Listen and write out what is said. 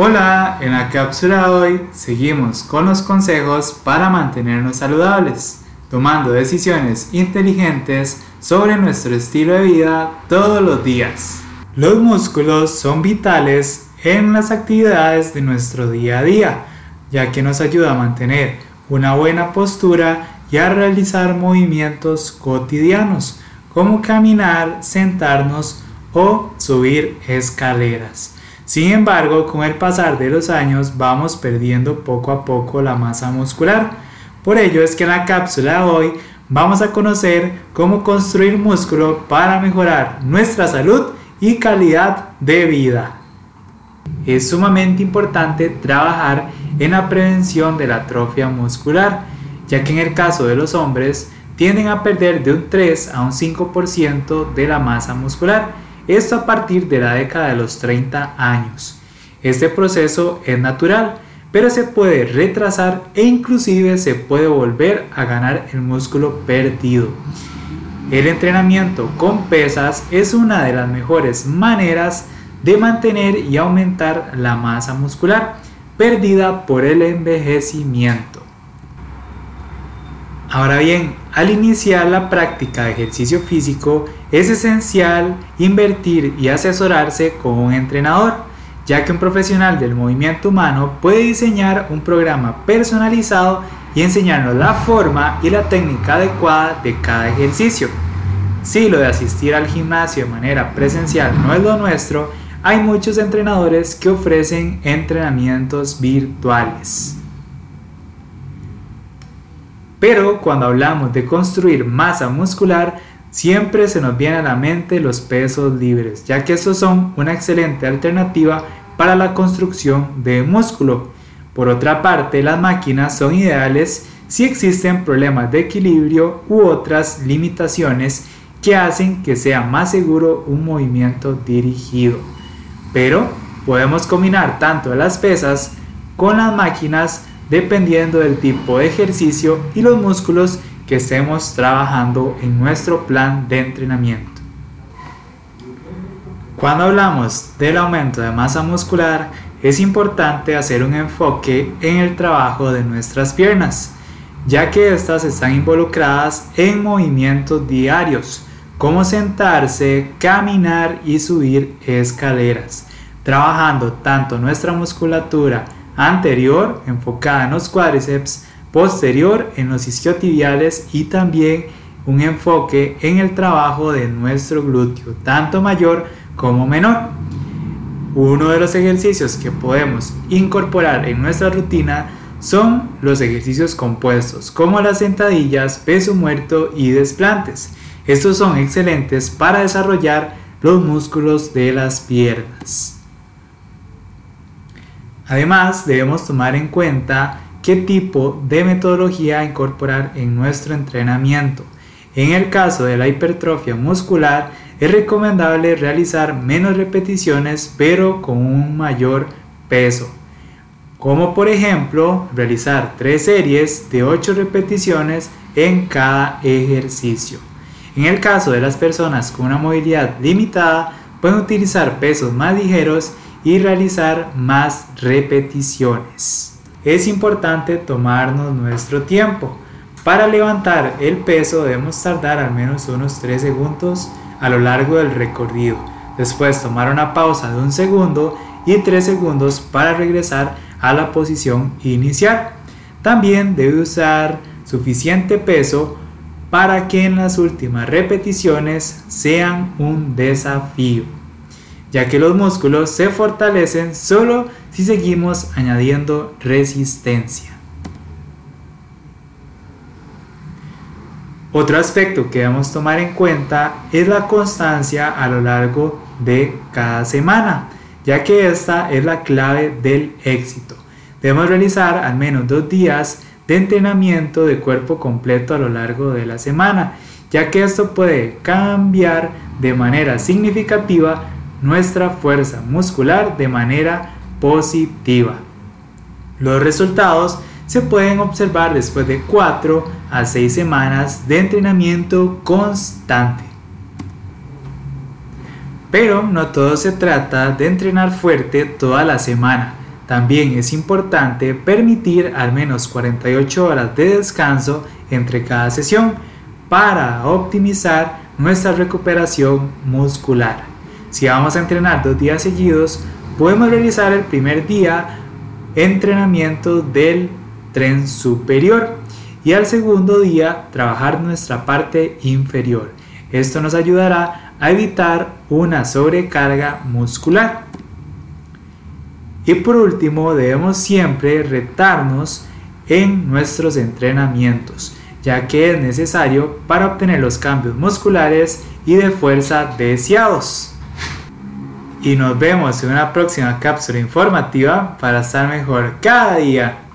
Hola, en la cápsula de hoy seguimos con los consejos para mantenernos saludables, tomando decisiones inteligentes sobre nuestro estilo de vida todos los días. Los músculos son vitales en las actividades de nuestro día a día, ya que nos ayuda a mantener una buena postura y a realizar movimientos cotidianos, como caminar, sentarnos o subir escaleras. Sin embargo, con el pasar de los años vamos perdiendo poco a poco la masa muscular. Por ello es que en la cápsula de hoy vamos a conocer cómo construir músculo para mejorar nuestra salud y calidad de vida. Es sumamente importante trabajar en la prevención de la atrofia muscular, ya que en el caso de los hombres tienden a perder de un 3 a un 5% de la masa muscular esto a partir de la década de los 30 años. Este proceso es natural, pero se puede retrasar e inclusive se puede volver a ganar el músculo perdido. El entrenamiento con pesas es una de las mejores maneras de mantener y aumentar la masa muscular perdida por el envejecimiento. Ahora bien, al iniciar la práctica de ejercicio físico es esencial invertir y asesorarse con un entrenador, ya que un profesional del movimiento humano puede diseñar un programa personalizado y enseñarnos la forma y la técnica adecuada de cada ejercicio. Si lo de asistir al gimnasio de manera presencial no es lo nuestro, hay muchos entrenadores que ofrecen entrenamientos virtuales. Pero cuando hablamos de construir masa muscular, siempre se nos viene a la mente los pesos libres, ya que estos son una excelente alternativa para la construcción de músculo. Por otra parte, las máquinas son ideales si existen problemas de equilibrio u otras limitaciones que hacen que sea más seguro un movimiento dirigido. Pero podemos combinar tanto las pesas con las máquinas dependiendo del tipo de ejercicio y los músculos que estemos trabajando en nuestro plan de entrenamiento. Cuando hablamos del aumento de masa muscular, es importante hacer un enfoque en el trabajo de nuestras piernas, ya que estas están involucradas en movimientos diarios, como sentarse, caminar y subir escaleras, trabajando tanto nuestra musculatura anterior enfocada en los cuádriceps, posterior en los isquiotibiales y también un enfoque en el trabajo de nuestro glúteo, tanto mayor como menor. Uno de los ejercicios que podemos incorporar en nuestra rutina son los ejercicios compuestos, como las sentadillas, peso muerto y desplantes. Estos son excelentes para desarrollar los músculos de las piernas. Además, debemos tomar en cuenta qué tipo de metodología incorporar en nuestro entrenamiento. En el caso de la hipertrofia muscular, es recomendable realizar menos repeticiones pero con un mayor peso. Como por ejemplo, realizar tres series de 8 repeticiones en cada ejercicio. En el caso de las personas con una movilidad limitada, pueden utilizar pesos más ligeros y realizar más repeticiones. Es importante tomarnos nuestro tiempo. Para levantar el peso debemos tardar al menos unos 3 segundos a lo largo del recorrido. Después tomar una pausa de un segundo y 3 segundos para regresar a la posición inicial. También debe usar suficiente peso para que en las últimas repeticiones sean un desafío ya que los músculos se fortalecen solo si seguimos añadiendo resistencia. Otro aspecto que debemos tomar en cuenta es la constancia a lo largo de cada semana, ya que esta es la clave del éxito. Debemos realizar al menos dos días de entrenamiento de cuerpo completo a lo largo de la semana, ya que esto puede cambiar de manera significativa nuestra fuerza muscular de manera positiva. Los resultados se pueden observar después de 4 a 6 semanas de entrenamiento constante. Pero no todo se trata de entrenar fuerte toda la semana. También es importante permitir al menos 48 horas de descanso entre cada sesión para optimizar nuestra recuperación muscular. Si vamos a entrenar dos días seguidos, podemos realizar el primer día entrenamiento del tren superior y al segundo día trabajar nuestra parte inferior. Esto nos ayudará a evitar una sobrecarga muscular. Y por último, debemos siempre retarnos en nuestros entrenamientos, ya que es necesario para obtener los cambios musculares y de fuerza deseados. Y nos vemos en una próxima cápsula informativa para estar mejor cada día.